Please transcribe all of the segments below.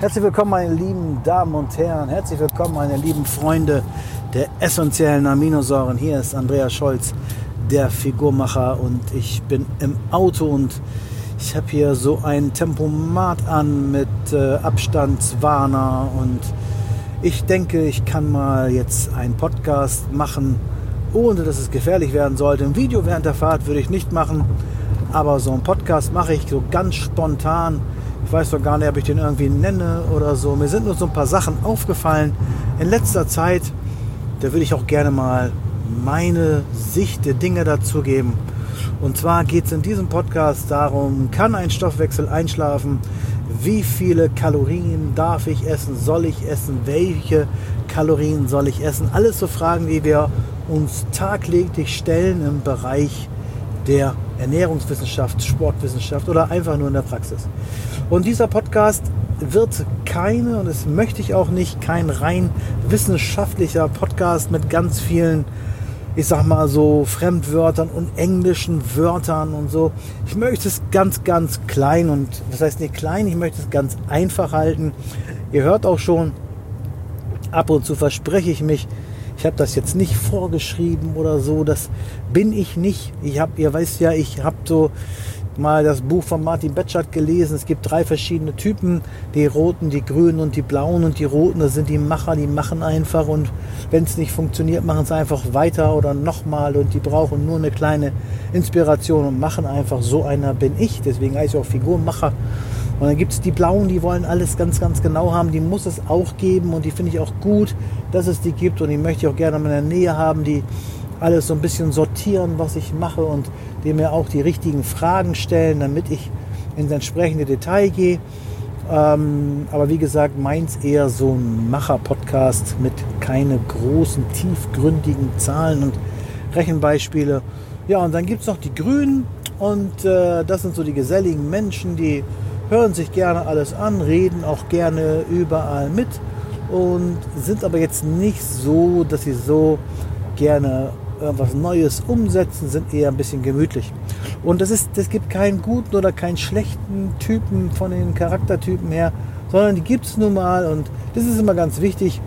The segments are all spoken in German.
Herzlich willkommen, meine lieben Damen und Herren. Herzlich willkommen, meine lieben Freunde der essentiellen Aminosäuren. Hier ist Andreas Scholz, der Figurmacher, und ich bin im Auto und ich habe hier so ein Tempomat an mit äh, Abstandswarner und ich denke, ich kann mal jetzt einen Podcast machen, ohne dass es gefährlich werden sollte. Ein Video während der Fahrt würde ich nicht machen, aber so einen Podcast mache ich so ganz spontan ich weiß doch gar nicht, ob ich den irgendwie nenne oder so. Mir sind nur so ein paar Sachen aufgefallen in letzter Zeit. Da würde ich auch gerne mal meine Sicht der Dinge dazu geben. Und zwar geht es in diesem Podcast darum, kann ein Stoffwechsel einschlafen? Wie viele Kalorien darf ich essen? Soll ich essen? Welche Kalorien soll ich essen? Alles so Fragen, die wir uns tagtäglich stellen im Bereich der Ernährungswissenschaft, Sportwissenschaft oder einfach nur in der Praxis. Und dieser Podcast wird keine, und das möchte ich auch nicht, kein rein wissenschaftlicher Podcast mit ganz vielen, ich sag mal so, Fremdwörtern und englischen Wörtern und so. Ich möchte es ganz, ganz klein und, das heißt nicht klein, ich möchte es ganz einfach halten. Ihr hört auch schon, ab und zu verspreche ich mich, ich habe das jetzt nicht vorgeschrieben oder so. Das bin ich nicht. Ich habe, ihr weißt ja, ich habe so mal das Buch von Martin Betschart gelesen. Es gibt drei verschiedene Typen. Die roten, die grünen und die blauen. Und die roten, das sind die Macher, die machen einfach. Und wenn es nicht funktioniert, machen sie einfach weiter oder nochmal. Und die brauchen nur eine kleine Inspiration und machen einfach. So einer bin ich. Deswegen heiße ich auch Figurmacher. Und dann gibt es die Blauen, die wollen alles ganz, ganz genau haben. Die muss es auch geben und die finde ich auch gut, dass es die gibt. Und die möchte ich auch gerne in meiner Nähe haben, die alles so ein bisschen sortieren, was ich mache und die mir auch die richtigen Fragen stellen, damit ich ins entsprechende Detail gehe. Ähm, aber wie gesagt, meins eher so ein Macher-Podcast mit keine großen, tiefgründigen Zahlen und Rechenbeispiele. Ja, und dann gibt es noch die Grünen und äh, das sind so die geselligen Menschen, die hören sich gerne alles an, reden auch gerne überall mit und sind aber jetzt nicht so, dass sie so gerne irgendwas Neues umsetzen, sind eher ein bisschen gemütlich. Und das ist, das gibt keinen guten oder keinen schlechten Typen von den Charaktertypen her, sondern die gibt es nun mal und das ist immer ganz wichtig,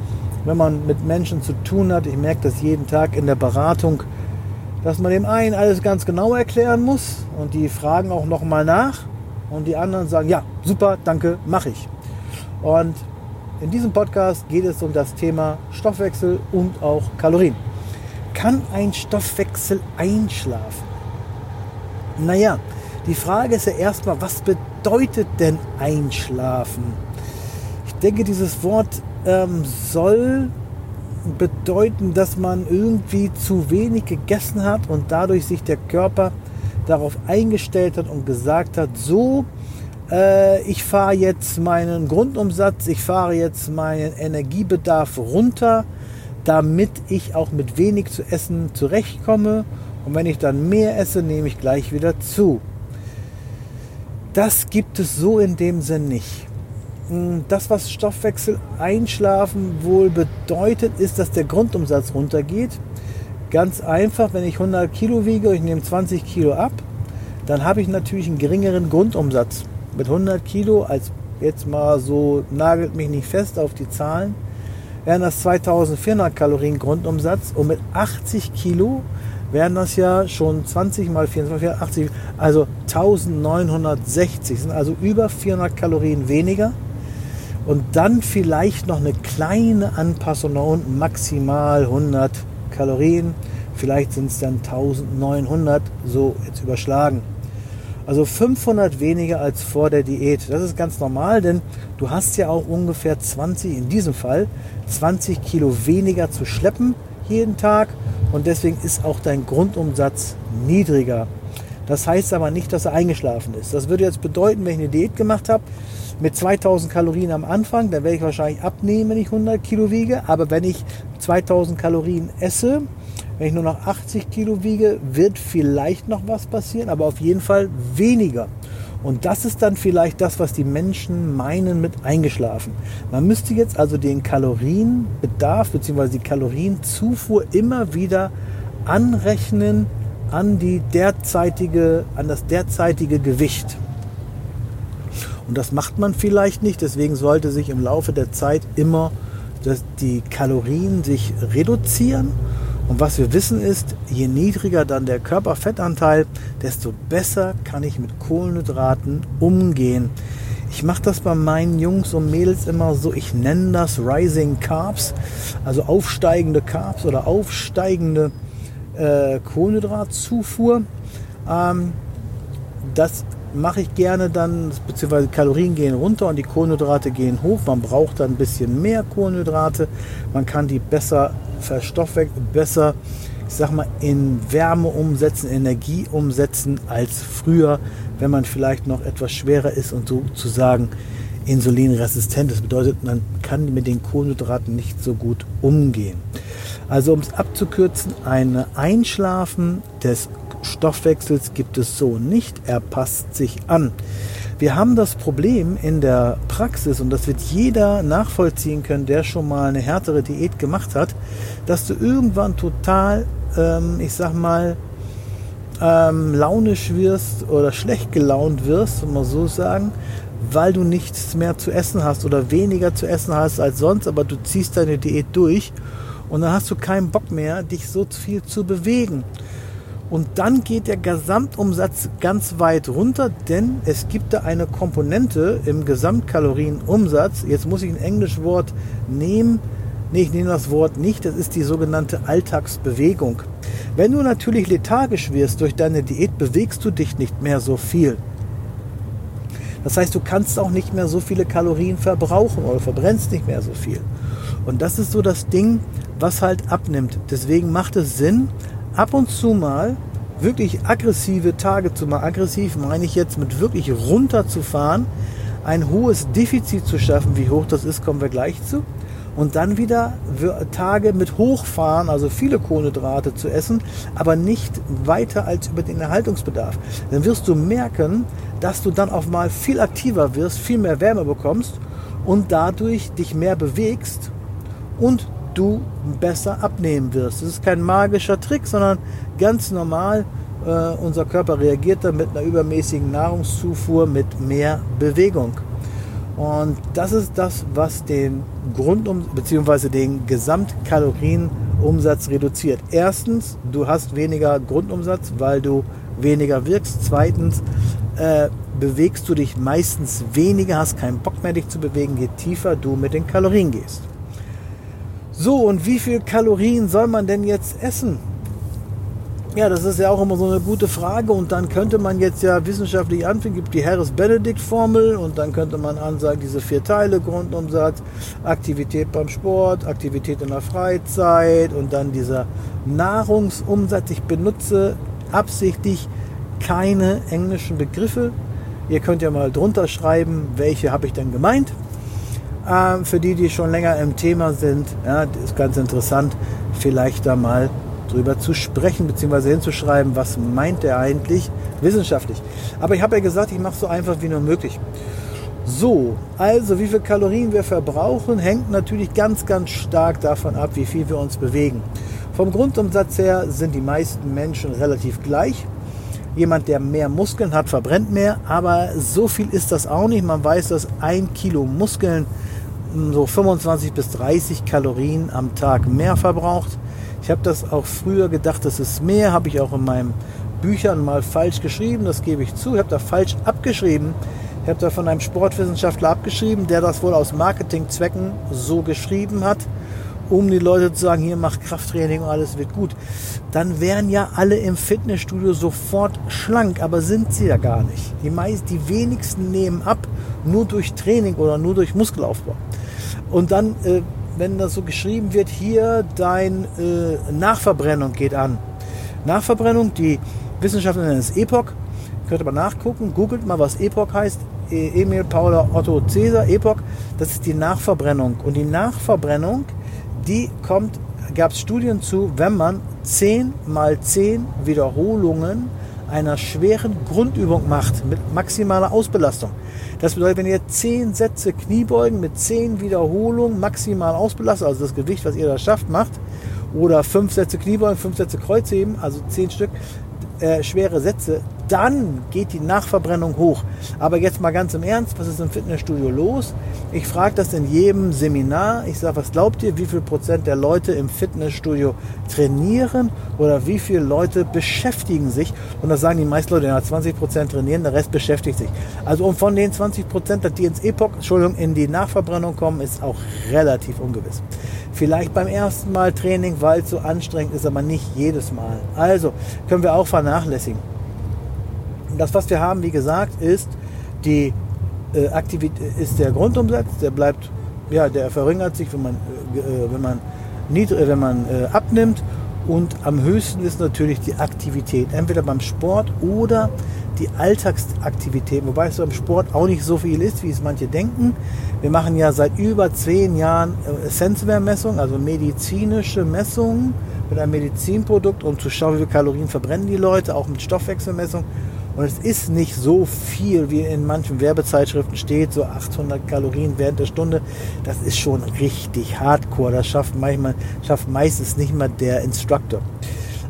wenn man mit Menschen zu tun hat. Ich merke das jeden Tag in der Beratung, dass man dem einen alles ganz genau erklären muss und die fragen auch nochmal nach und die anderen sagen, ja, super, danke, mache ich. Und in diesem Podcast geht es um das Thema Stoffwechsel und auch Kalorien. Kann ein Stoffwechsel einschlafen? Naja, die Frage ist ja erstmal, was bedeutet denn einschlafen? Ich denke, dieses Wort ähm, soll bedeuten, dass man irgendwie zu wenig gegessen hat und dadurch sich der Körper darauf eingestellt hat und gesagt hat, so, äh, ich fahre jetzt meinen Grundumsatz, ich fahre jetzt meinen Energiebedarf runter, damit ich auch mit wenig zu essen zurechtkomme. Und wenn ich dann mehr esse, nehme ich gleich wieder zu. Das gibt es so in dem Sinn nicht. Hm, das, was Stoffwechsel einschlafen wohl bedeutet, ist, dass der Grundumsatz runtergeht. Ganz einfach, wenn ich 100 Kilo wiege, ich nehme 20 Kilo ab, dann habe ich natürlich einen geringeren Grundumsatz. Mit 100 Kilo, als jetzt mal so, nagelt mich nicht fest auf die Zahlen, wären das 2400 Kalorien Grundumsatz und mit 80 Kilo wären das ja schon 20 mal 24, 80, also 1960, sind also über 400 Kalorien weniger. Und dann vielleicht noch eine kleine Anpassung nach unten, maximal 100 Kalorien. Vielleicht sind es dann 1900, so jetzt überschlagen. Also 500 weniger als vor der Diät. Das ist ganz normal, denn du hast ja auch ungefähr 20, in diesem Fall 20 Kilo weniger zu schleppen jeden Tag und deswegen ist auch dein Grundumsatz niedriger. Das heißt aber nicht, dass er eingeschlafen ist. Das würde jetzt bedeuten, wenn ich eine Diät gemacht habe mit 2000 Kalorien am Anfang, dann werde ich wahrscheinlich abnehmen, wenn ich 100 Kilo wiege. Aber wenn ich 2000 Kalorien esse, wenn ich nur noch 80 Kilo wiege, wird vielleicht noch was passieren, aber auf jeden Fall weniger. Und das ist dann vielleicht das, was die Menschen meinen mit eingeschlafen. Man müsste jetzt also den Kalorienbedarf bzw. die Kalorienzufuhr immer wieder anrechnen an die derzeitige, an das derzeitige Gewicht. Und das macht man vielleicht nicht. Deswegen sollte sich im Laufe der Zeit immer dass die Kalorien sich reduzieren. Und was wir wissen ist, je niedriger dann der Körperfettanteil, desto besser kann ich mit Kohlenhydraten umgehen. Ich mache das bei meinen Jungs und Mädels immer so, ich nenne das Rising Carbs, also aufsteigende Carbs oder aufsteigende äh, Kohlenhydratzufuhr. Ähm, das mache ich gerne dann, beziehungsweise Kalorien gehen runter und die Kohlenhydrate gehen hoch. Man braucht dann ein bisschen mehr Kohlenhydrate. Man kann die besser verstoffwechseln, besser, ich sag mal, in Wärme umsetzen, Energie umsetzen als früher, wenn man vielleicht noch etwas schwerer ist und sozusagen insulinresistent. Das bedeutet, man kann mit den Kohlenhydraten nicht so gut umgehen. Also um es abzukürzen, ein Einschlafen des Stoffwechsels gibt es so nicht. Er passt sich an. Wir haben das Problem in der Praxis, und das wird jeder nachvollziehen können, der schon mal eine härtere Diät gemacht hat, dass du irgendwann total, ähm, ich sag mal, ähm, launisch wirst oder schlecht gelaunt wirst, wenn man so sagen, weil du nichts mehr zu essen hast oder weniger zu essen hast als sonst, aber du ziehst deine Diät durch und dann hast du keinen Bock mehr, dich so viel zu bewegen. Und dann geht der Gesamtumsatz ganz weit runter, denn es gibt da eine Komponente im Gesamtkalorienumsatz. Jetzt muss ich ein englisches Wort nehmen. Nee, ich nehme das Wort nicht. Das ist die sogenannte Alltagsbewegung. Wenn du natürlich lethargisch wirst durch deine Diät, bewegst du dich nicht mehr so viel. Das heißt, du kannst auch nicht mehr so viele Kalorien verbrauchen oder verbrennst nicht mehr so viel. Und das ist so das Ding, was halt abnimmt. Deswegen macht es Sinn, ab und zu mal wirklich aggressive Tage zu machen. Aggressiv meine ich jetzt mit wirklich runterzufahren, ein hohes Defizit zu schaffen. Wie hoch das ist, kommen wir gleich zu. Und dann wieder Tage mit Hochfahren, also viele Kohlenhydrate zu essen, aber nicht weiter als über den Erhaltungsbedarf. Dann wirst du merken, dass du dann auf mal viel aktiver wirst, viel mehr Wärme bekommst und dadurch dich mehr bewegst und du besser abnehmen wirst. Das ist kein magischer Trick, sondern ganz normal. Äh, unser Körper reagiert dann mit einer übermäßigen Nahrungszufuhr, mit mehr Bewegung. Und das ist das, was den Grundum bzw. den Gesamtkalorienumsatz reduziert. Erstens, du hast weniger Grundumsatz, weil du weniger wirkst. Zweitens, äh, bewegst du dich meistens weniger, hast keinen Bock mehr, dich zu bewegen, je tiefer du mit den Kalorien gehst. So, und wie viel Kalorien soll man denn jetzt essen? Ja, das ist ja auch immer so eine gute Frage und dann könnte man jetzt ja wissenschaftlich anfangen, gibt die Harris-Benedict-Formel und dann könnte man ansagen, diese vier Teile, Grundumsatz, Aktivität beim Sport, Aktivität in der Freizeit und dann dieser Nahrungsumsatz. Ich benutze absichtlich keine englischen Begriffe. Ihr könnt ja mal drunter schreiben, welche habe ich denn gemeint. Ähm, für die, die schon länger im Thema sind, ja, ist ganz interessant, vielleicht da mal drüber zu sprechen, beziehungsweise hinzuschreiben, was meint er eigentlich wissenschaftlich. Aber ich habe ja gesagt, ich mache es so einfach wie nur möglich. So, also wie viel Kalorien wir verbrauchen, hängt natürlich ganz, ganz stark davon ab, wie viel wir uns bewegen. Vom Grundumsatz her sind die meisten Menschen relativ gleich. Jemand, der mehr Muskeln hat, verbrennt mehr, aber so viel ist das auch nicht. Man weiß, dass ein Kilo Muskeln so 25 bis 30 Kalorien am Tag mehr verbraucht. Ich habe das auch früher gedacht, das ist mehr, habe ich auch in meinen Büchern mal falsch geschrieben, das gebe ich zu. Ich habe da falsch abgeschrieben. Ich habe da von einem Sportwissenschaftler abgeschrieben, der das wohl aus Marketingzwecken so geschrieben hat, um die Leute zu sagen, hier macht Krafttraining und alles wird gut. Dann wären ja alle im Fitnessstudio sofort schlank, aber sind sie ja gar nicht. Die, meist, die wenigsten nehmen ab, nur durch Training oder nur durch Muskelaufbau. Und dann, äh, wenn das so geschrieben wird, hier dein äh, Nachverbrennung geht an. Nachverbrennung, die Wissenschaftler nennen es Epoch. Könnt ihr mal nachgucken, googelt mal, was Epoch heißt. E, Emil, Paula, Otto, Cäsar, Epoch. Das ist die Nachverbrennung. Und die Nachverbrennung, die kommt, gab es Studien zu, wenn man 10 mal 10 Wiederholungen einer schweren Grundübung macht mit maximaler Ausbelastung. Das bedeutet, wenn ihr 10 Sätze Kniebeugen mit 10 Wiederholungen maximal ausbelastet, also das Gewicht, was ihr da schafft, macht, oder 5 Sätze Kniebeugen, 5 Sätze Kreuzheben, also 10 Stück äh, schwere Sätze, dann geht die Nachverbrennung hoch. Aber jetzt mal ganz im Ernst, was ist im Fitnessstudio los? Ich frage das in jedem Seminar. Ich sage, was glaubt ihr, wie viel Prozent der Leute im Fitnessstudio trainieren oder wie viele Leute beschäftigen sich? Und da sagen die meisten Leute, ja, 20 Prozent trainieren, der Rest beschäftigt sich. Also um von den 20 Prozent, die ins Epoch, Entschuldigung, in die Nachverbrennung kommen, ist auch relativ ungewiss. Vielleicht beim ersten Mal Training, weil es so anstrengend ist, aber nicht jedes Mal. Also können wir auch vernachlässigen. Das, was wir haben, wie gesagt, ist die äh, Aktivität, ist der Grundumsatz, der bleibt, ja, der verringert sich, wenn man, äh, äh wenn man, niedrig, äh, wenn man äh, abnimmt. Und am höchsten ist natürlich die Aktivität, entweder beim Sport oder die Alltagsaktivität, wobei es beim Sport auch nicht so viel ist, wie es manche denken. Wir machen ja seit über zehn Jahren äh, Sensormessungen, also medizinische Messungen mit einem Medizinprodukt, um zu schauen, wie viele Kalorien verbrennen die Leute, auch mit Stoffwechselmessungen. Und es ist nicht so viel, wie in manchen Werbezeitschriften steht, so 800 Kalorien während der Stunde. Das ist schon richtig hardcore. Das schafft manchmal, schafft meistens nicht mal der Instructor.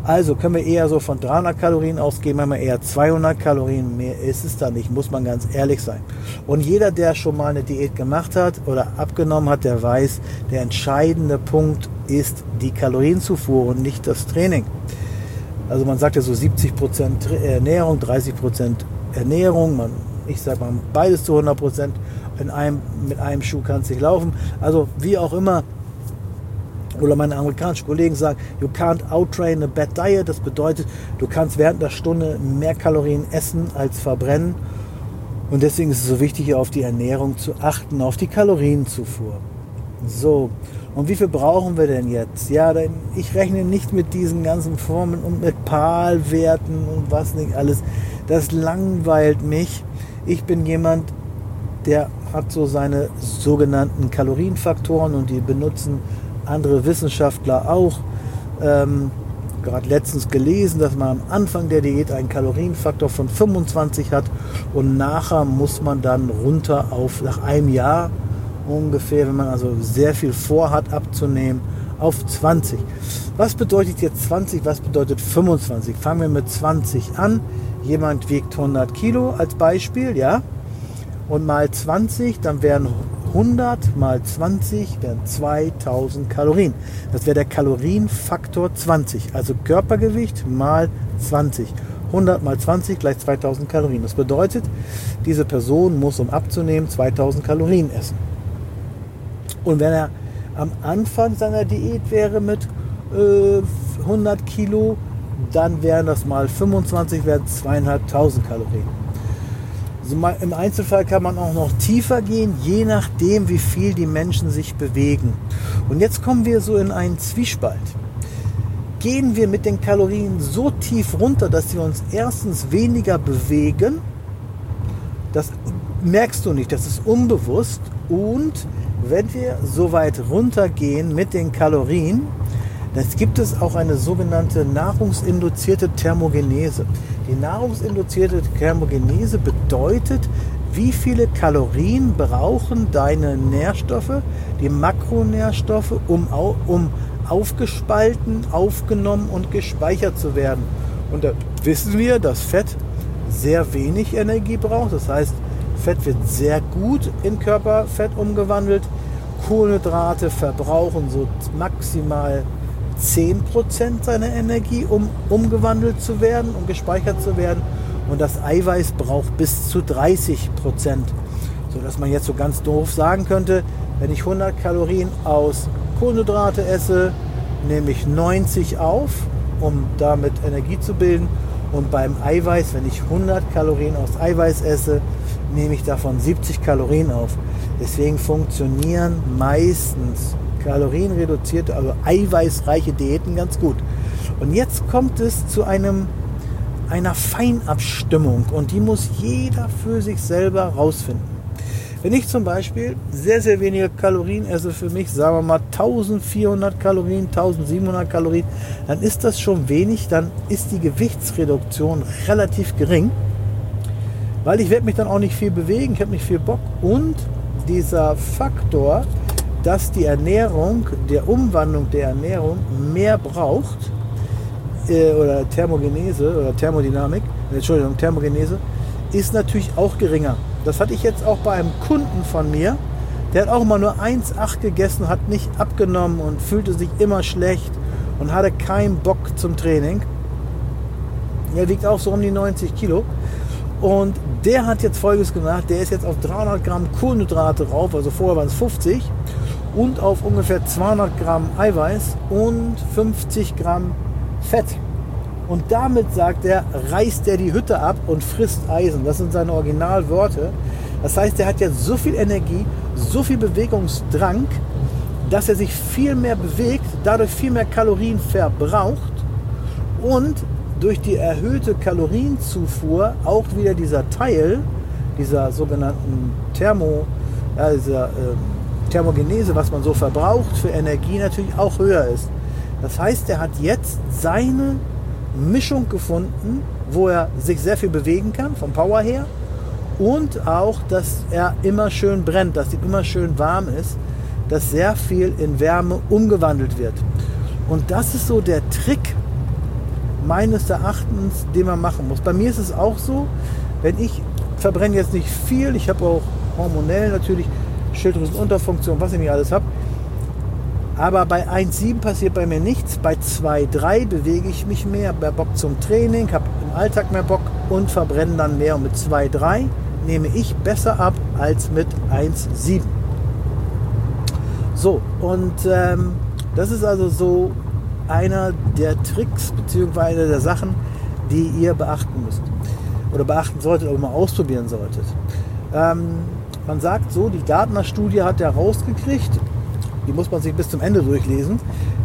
Also können wir eher so von 300 Kalorien ausgehen, manchmal eher 200 Kalorien. Mehr ist es da nicht, muss man ganz ehrlich sein. Und jeder, der schon mal eine Diät gemacht hat oder abgenommen hat, der weiß, der entscheidende Punkt ist die Kalorienzufuhr und nicht das Training. Also man sagt ja so 70 Prozent Ernährung, 30 Prozent Ernährung. Man, ich sage mal beides zu 100 Prozent. In einem, mit einem Schuh kann es nicht laufen. Also wie auch immer. Oder meine amerikanischen Kollegen sagen, you can't outtrain a bad diet. Das bedeutet, du kannst während der Stunde mehr Kalorien essen als verbrennen. Und deswegen ist es so wichtig, auf die Ernährung zu achten, auf die Kalorienzufuhr. So, und wie viel brauchen wir denn jetzt? Ja, denn ich rechne nicht mit diesen ganzen Formeln und mit PAL-Werten und was nicht alles. Das langweilt mich. Ich bin jemand, der hat so seine sogenannten Kalorienfaktoren und die benutzen andere Wissenschaftler auch. Ähm, gerade letztens gelesen, dass man am Anfang der Diät einen Kalorienfaktor von 25 hat und nachher muss man dann runter auf nach einem Jahr ungefähr, wenn man also sehr viel vorhat abzunehmen, auf 20. Was bedeutet jetzt 20? Was bedeutet 25? Fangen wir mit 20 an. Jemand wiegt 100 Kilo als Beispiel, ja? Und mal 20, dann wären 100 mal 20 wären 2000 Kalorien. Das wäre der Kalorienfaktor 20. Also Körpergewicht mal 20. 100 mal 20 gleich 2000 Kalorien. Das bedeutet, diese Person muss, um abzunehmen, 2000 Kalorien essen. Und wenn er am Anfang seiner Diät wäre mit äh, 100 Kilo, dann wären das mal 25, wären zweieinhalbtausend Kalorien. Also Im Einzelfall kann man auch noch tiefer gehen, je nachdem, wie viel die Menschen sich bewegen. Und jetzt kommen wir so in einen Zwiespalt. Gehen wir mit den Kalorien so tief runter, dass wir uns erstens weniger bewegen, das merkst du nicht, das ist unbewusst und wenn wir so weit runtergehen mit den Kalorien, dann gibt es auch eine sogenannte nahrungsinduzierte Thermogenese. Die nahrungsinduzierte Thermogenese bedeutet, wie viele Kalorien brauchen deine Nährstoffe, die Makronährstoffe, um, um aufgespalten, aufgenommen und gespeichert zu werden. Und da wissen wir, dass Fett sehr wenig Energie braucht. Das heißt, Fett wird sehr gut in Körperfett umgewandelt. Kohlenhydrate verbrauchen so maximal 10% seiner Energie, um umgewandelt zu werden, um gespeichert zu werden. Und das Eiweiß braucht bis zu 30%. Sodass man jetzt so ganz doof sagen könnte, wenn ich 100 Kalorien aus Kohlenhydrate esse, nehme ich 90 auf, um damit Energie zu bilden. Und beim Eiweiß, wenn ich 100 Kalorien aus Eiweiß esse, nehme ich davon 70 Kalorien auf. Deswegen funktionieren meistens kalorienreduzierte, also eiweißreiche Diäten ganz gut. Und jetzt kommt es zu einem, einer Feinabstimmung und die muss jeder für sich selber rausfinden. Wenn ich zum Beispiel sehr, sehr wenige Kalorien esse für mich, sagen wir mal 1400 Kalorien, 1700 Kalorien, dann ist das schon wenig, dann ist die Gewichtsreduktion relativ gering weil ich werde mich dann auch nicht viel bewegen, ich habe nicht viel Bock und dieser Faktor, dass die Ernährung, der Umwandlung der Ernährung mehr braucht äh, oder Thermogenese oder Thermodynamik Entschuldigung, Thermogenese, ist natürlich auch geringer. Das hatte ich jetzt auch bei einem Kunden von mir. Der hat auch immer nur 1,8 gegessen, hat nicht abgenommen und fühlte sich immer schlecht und hatte keinen Bock zum Training. Er wiegt auch so um die 90 Kilo. Und der hat jetzt folgendes gemacht: Der ist jetzt auf 300 Gramm Kohlenhydrate drauf, also vorher waren es 50, und auf ungefähr 200 Gramm Eiweiß und 50 Gramm Fett. Und damit, sagt er, reißt er die Hütte ab und frisst Eisen. Das sind seine Originalworte. Das heißt, er hat jetzt so viel Energie, so viel Bewegungsdrang, dass er sich viel mehr bewegt, dadurch viel mehr Kalorien verbraucht und durch die erhöhte Kalorienzufuhr auch wieder dieser Teil dieser sogenannten Thermo, ja, dieser, äh, Thermogenese, was man so verbraucht für Energie, natürlich auch höher ist. Das heißt, er hat jetzt seine Mischung gefunden, wo er sich sehr viel bewegen kann, vom Power her. Und auch, dass er immer schön brennt, dass ihm immer schön warm ist, dass sehr viel in Wärme umgewandelt wird. Und das ist so der Trick meines Erachtens, den man machen muss. Bei mir ist es auch so, wenn ich verbrenne jetzt nicht viel, ich habe auch hormonell natürlich Schilddrüsenunterfunktion, was ich nicht alles habe, aber bei 1,7 passiert bei mir nichts. Bei 2,3 bewege ich mich mehr, habe Bock zum Training, habe im Alltag mehr Bock und verbrenne dann mehr. Und mit 2,3 nehme ich besser ab als mit 1,7. So, und ähm, das ist also so einer der Tricks bzw. der Sachen, die ihr beachten müsst. Oder beachten solltet oder mal ausprobieren solltet. Ähm, man sagt so, die Gartner-Studie hat herausgekriegt, die muss man sich bis zum Ende durchlesen.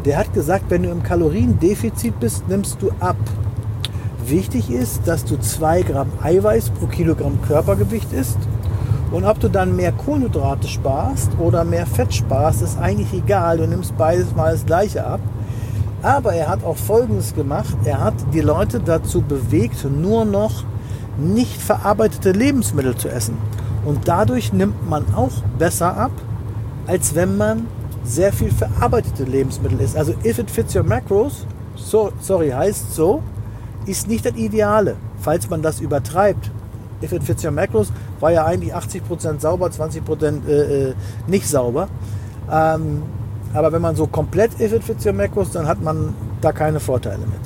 Der hat gesagt, wenn du im Kaloriendefizit bist, nimmst du ab. Wichtig ist, dass du 2 Gramm Eiweiß pro Kilogramm Körpergewicht isst. Und ob du dann mehr Kohlenhydrate sparst oder mehr Fett sparst, ist eigentlich egal. Du nimmst beides mal das gleiche ab. Aber er hat auch Folgendes gemacht. Er hat die Leute dazu bewegt, nur noch nicht verarbeitete Lebensmittel zu essen. Und dadurch nimmt man auch besser ab, als wenn man sehr viel verarbeitete Lebensmittel ist. Also if it fits your macros, so, sorry, heißt so, ist nicht das Ideale, falls man das übertreibt. If it fits your macros war ja eigentlich 80% sauber, 20% äh, äh, nicht sauber. Ähm, aber wenn man so komplett if it fits your macros, dann hat man da keine Vorteile mit.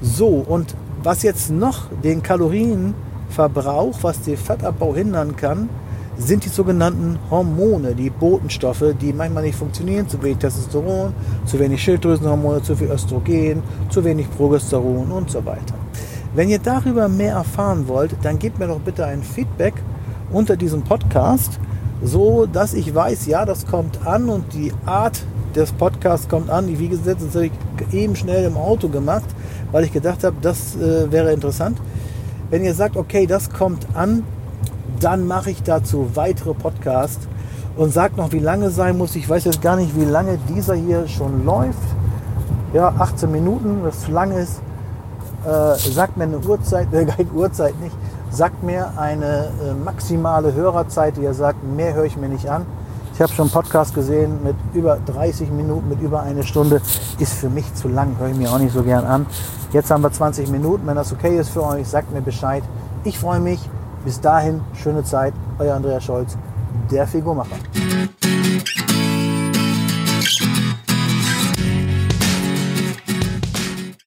So, und was jetzt noch den Kalorienverbrauch, was den Fettabbau hindern kann, sind die sogenannten Hormone, die Botenstoffe, die manchmal nicht funktionieren, zu wenig Testosteron, zu wenig Schilddrüsenhormone, zu viel Östrogen, zu wenig Progesteron und so weiter. Wenn ihr darüber mehr erfahren wollt, dann gebt mir doch bitte ein Feedback unter diesem Podcast, so dass ich weiß, ja, das kommt an und die Art des Podcasts kommt an. Wie gesagt, das habe ich eben schnell im Auto gemacht, weil ich gedacht habe, das äh, wäre interessant. Wenn ihr sagt, okay, das kommt an, dann mache ich dazu weitere Podcasts und sage noch, wie lange sein muss. Ich weiß jetzt gar nicht, wie lange dieser hier schon läuft. Ja, 18 Minuten, was zu lang ist. Äh, sagt mir eine Uhrzeit, äh, Uhrzeit nicht. Sagt mir eine äh, maximale Hörerzeit, die ihr sagt, mehr höre ich mir nicht an. Ich habe schon einen Podcast gesehen mit über 30 Minuten, mit über eine Stunde. Ist für mich zu lang, höre ich mir auch nicht so gern an. Jetzt haben wir 20 Minuten. Wenn das okay ist für euch, sagt mir Bescheid. Ich freue mich. Bis dahin, schöne Zeit, euer Andreas Scholz, der Figurmacher.